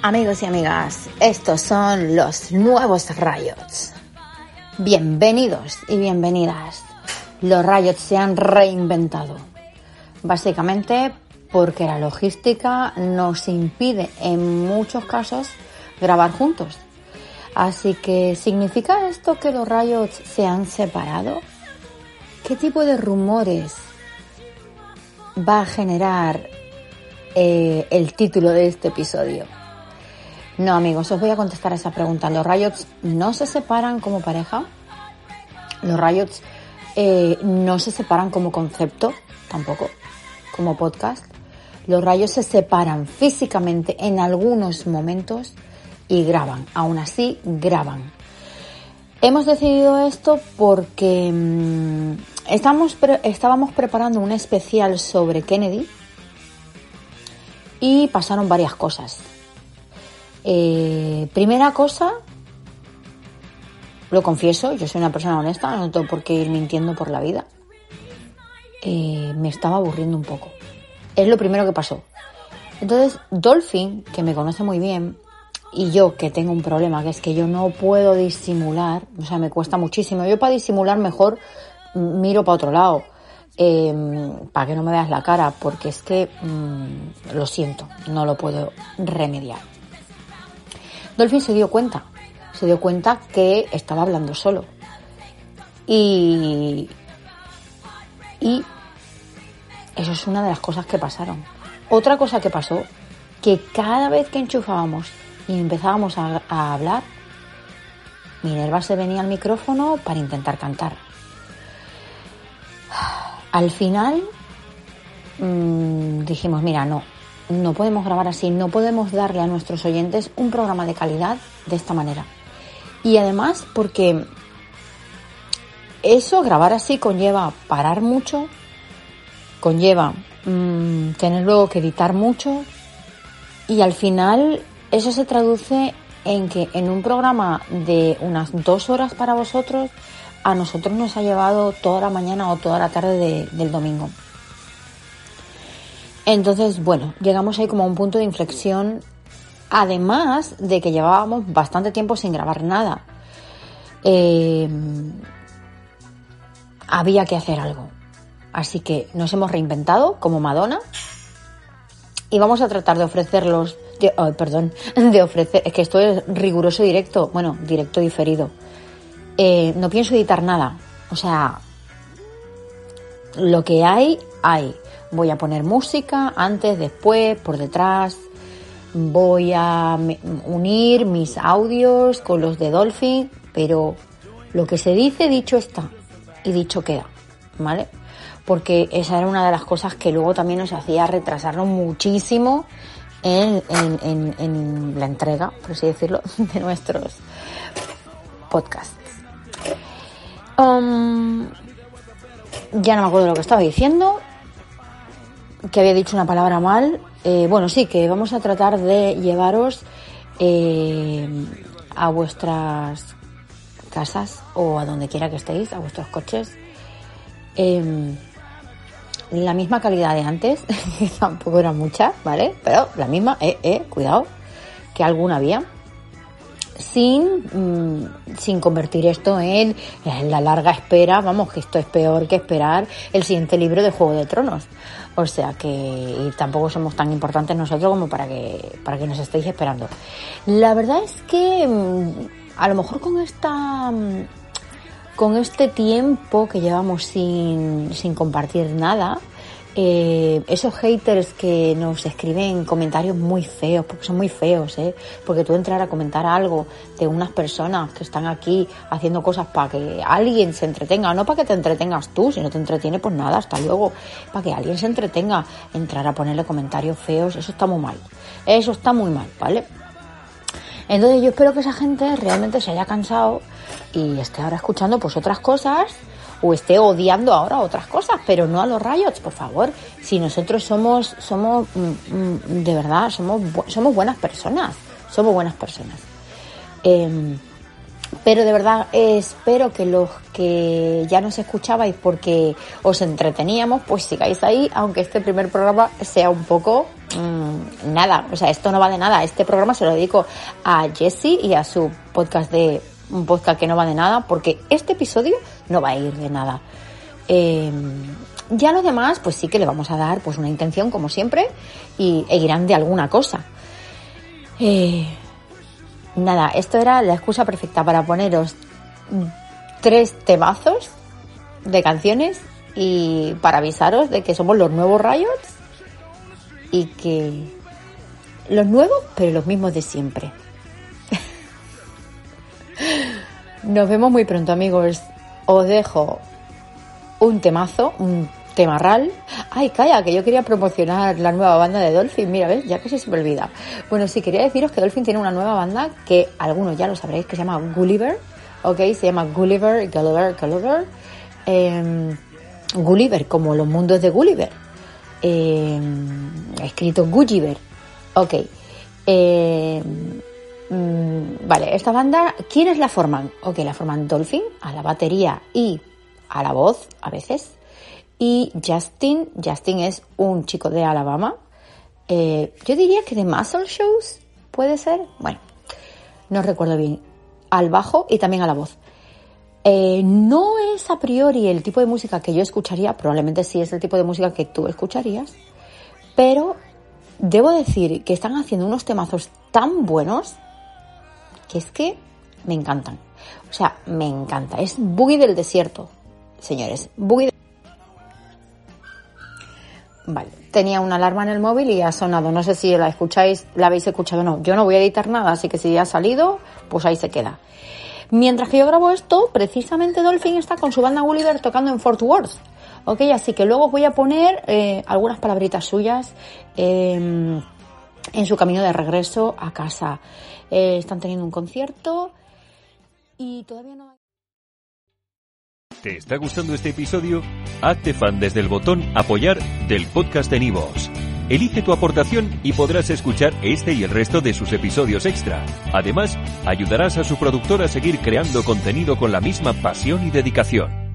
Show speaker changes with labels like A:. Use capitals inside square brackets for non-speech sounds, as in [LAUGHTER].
A: Amigos y amigas, estos son los nuevos Riots. Bienvenidos y bienvenidas. Los Riots se han reinventado. Básicamente porque la logística nos impide en muchos casos grabar juntos. Así que, ¿significa esto que los Riots se han separado? ¿Qué tipo de rumores va a generar eh, el título de este episodio? No, amigos, os voy a contestar esa pregunta. ¿Los Riots no se separan como pareja? ¿Los Riots eh, no se separan como concepto? Tampoco. Como podcast. Los rayos se separan físicamente en algunos momentos y graban. Aún así, graban. Hemos decidido esto porque mm, estábamos preparando un especial sobre Kennedy y pasaron varias cosas. Eh, primera cosa, lo confieso, yo soy una persona honesta, no tengo por qué ir mintiendo por la vida. Eh, me estaba aburriendo un poco. Es lo primero que pasó. Entonces, Dolphin, que me conoce muy bien, y yo que tengo un problema, que es que yo no puedo disimular, o sea, me cuesta muchísimo. Yo para disimular mejor miro para otro lado, em, para que no me veas la cara, porque es que mm, lo siento, no lo puedo remediar. Dolphin se dio cuenta, se dio cuenta que estaba hablando solo. Y, y eso es una de las cosas que pasaron. Otra cosa que pasó, que cada vez que enchufábamos y empezábamos a, hablar, Minerva se venía al micrófono para intentar cantar. Al final mmm, dijimos, mira, no, no podemos grabar así, no podemos darle a nuestros oyentes un programa de calidad de esta manera. Y además porque eso, grabar así, conlleva parar mucho, conlleva mmm, tener luego que editar mucho y al final eso se traduce en que en un programa de unas dos horas para vosotros, a nosotros nos ha llevado toda la mañana o toda la tarde del domingo. Entonces, bueno, llegamos ahí como a un punto de inflexión, además de que llevábamos bastante tiempo sin grabar nada. Eh, había que hacer algo. Así que nos hemos reinventado como Madonna y vamos a tratar de ofrecerlos, perdón, [LAUGHS] de ofrecer, es que esto es riguroso directo, bueno, directo diferido. Eh, no pienso editar nada, o sea, lo que hay, hay. Voy a poner música antes, después, por detrás. Voy a unir mis audios con los de Dolphin, pero lo que se dice, dicho está y dicho queda, ¿vale? porque esa era una de las cosas que luego también nos hacía retrasarnos muchísimo en, la entrega, por así decirlo, [LAUGHS] de nuestros podcasts. Um, ya no me acuerdo lo que estaba diciendo, que había dicho una palabra mal. Eh, bueno, sí, que vamos a tratar de llevaros eh, a vuestras casas o a donde quiera que estéis, a vuestros coches. Em, la misma calidad de antes, [LAUGHS] tampoco era mucha, ¿vale? Pero la misma, eh, eh, cuidado, que alguna había, sin, mm, sin convertir esto en, la larga espera, vamos, que esto es peor que esperar el siguiente libro de Juego de Tronos. O sea que tampoco somos tan importantes nosotros como para que, para que nos estéis esperando. La verdad es que mm, a lo mejor con esta mm, con este tiempo que llevamos sin, sin compartir nada, eh, esos haters que nos escriben comentarios muy feos, porque son muy feos, ¿eh? Porque tú entrar a comentar algo de unas personas que están aquí haciendo cosas para que alguien se entretenga, no para que te entretengas tú, si no te entretiene, pues nada, hasta luego, para que alguien se entretenga, entrar a ponerle comentarios feos, eso está muy mal, eso está muy mal, ¿vale? Entonces yo espero que esa gente realmente se haya cansado y esté ahora escuchando pues otras cosas o esté odiando ahora otras cosas, pero no a los riots, por favor. Si nosotros somos, somos, mm, mm, de verdad, somos, somos buenas personas, somos buenas personas. Em, pero de verdad espero que los que ya nos escuchabais porque os entreteníamos, pues sigáis ahí, aunque este primer programa sea un poco mm, nada, o sea, esto no va de nada. Este programa se lo dedico a Jessie y a su podcast de un podcast que no va de nada, porque este episodio no va a ir de nada. Eh, ya los demás, pues sí que le vamos a dar pues una intención, como siempre, y e irán de alguna cosa. Eh, nada, esto era la excusa perfecta para poneros tres temazos de canciones y para avisaros de que somos los nuevos Rayos y que los nuevos, pero los mismos de siempre. Nos vemos muy pronto, amigos. Os dejo un temazo, un temarral. Ay, calla, que yo quería promocionar la nueva banda de Dolphin. Mira, ¿ves? Ya casi se me olvida. Bueno, sí, quería deciros que Dolphin tiene una nueva banda que algunos ya lo sabréis, que se llama Gulliver. Ok, se llama Gulliver, Gulliver, Gulliver. Eh, Gulliver, como los mundos de Gulliver. Eh, escrito Gulliver. Ok. Eh, mm, vale, esta banda, ¿quiénes la forman? Ok, la forman Dolphin a la batería y a la voz a veces. Y Justin, Justin es un chico de Alabama. Eh, yo diría que de Muscle Shows, puede ser. Bueno, no recuerdo bien. Al bajo y también a la voz. Eh, no es a priori el tipo de música que yo escucharía, probablemente sí es el tipo de música que tú escucharías, pero debo decir que están haciendo unos temazos tan buenos que es que me encantan. O sea, me encanta. Es Boogie del desierto, señores. Boogie Vale, tenía una alarma en el móvil y ha sonado. No sé si la escucháis, la habéis escuchado o no. Yo no voy a editar nada, así que si ya ha salido, pues ahí se queda. Mientras que yo grabo esto, precisamente Dolphin está con su banda Gulliver tocando en Fort Worth. Ok, así que luego os voy a poner eh, algunas palabritas suyas em, en su camino de regreso a casa. Eh, están teniendo un concierto y todavía no hay...
B: ¿Te está gustando este episodio? Hazte fan desde el botón apoyar del podcast de Nivos. Elige tu aportación y podrás escuchar este y el resto de sus episodios extra. Además, ayudarás a su productor a seguir creando contenido con la misma pasión y dedicación.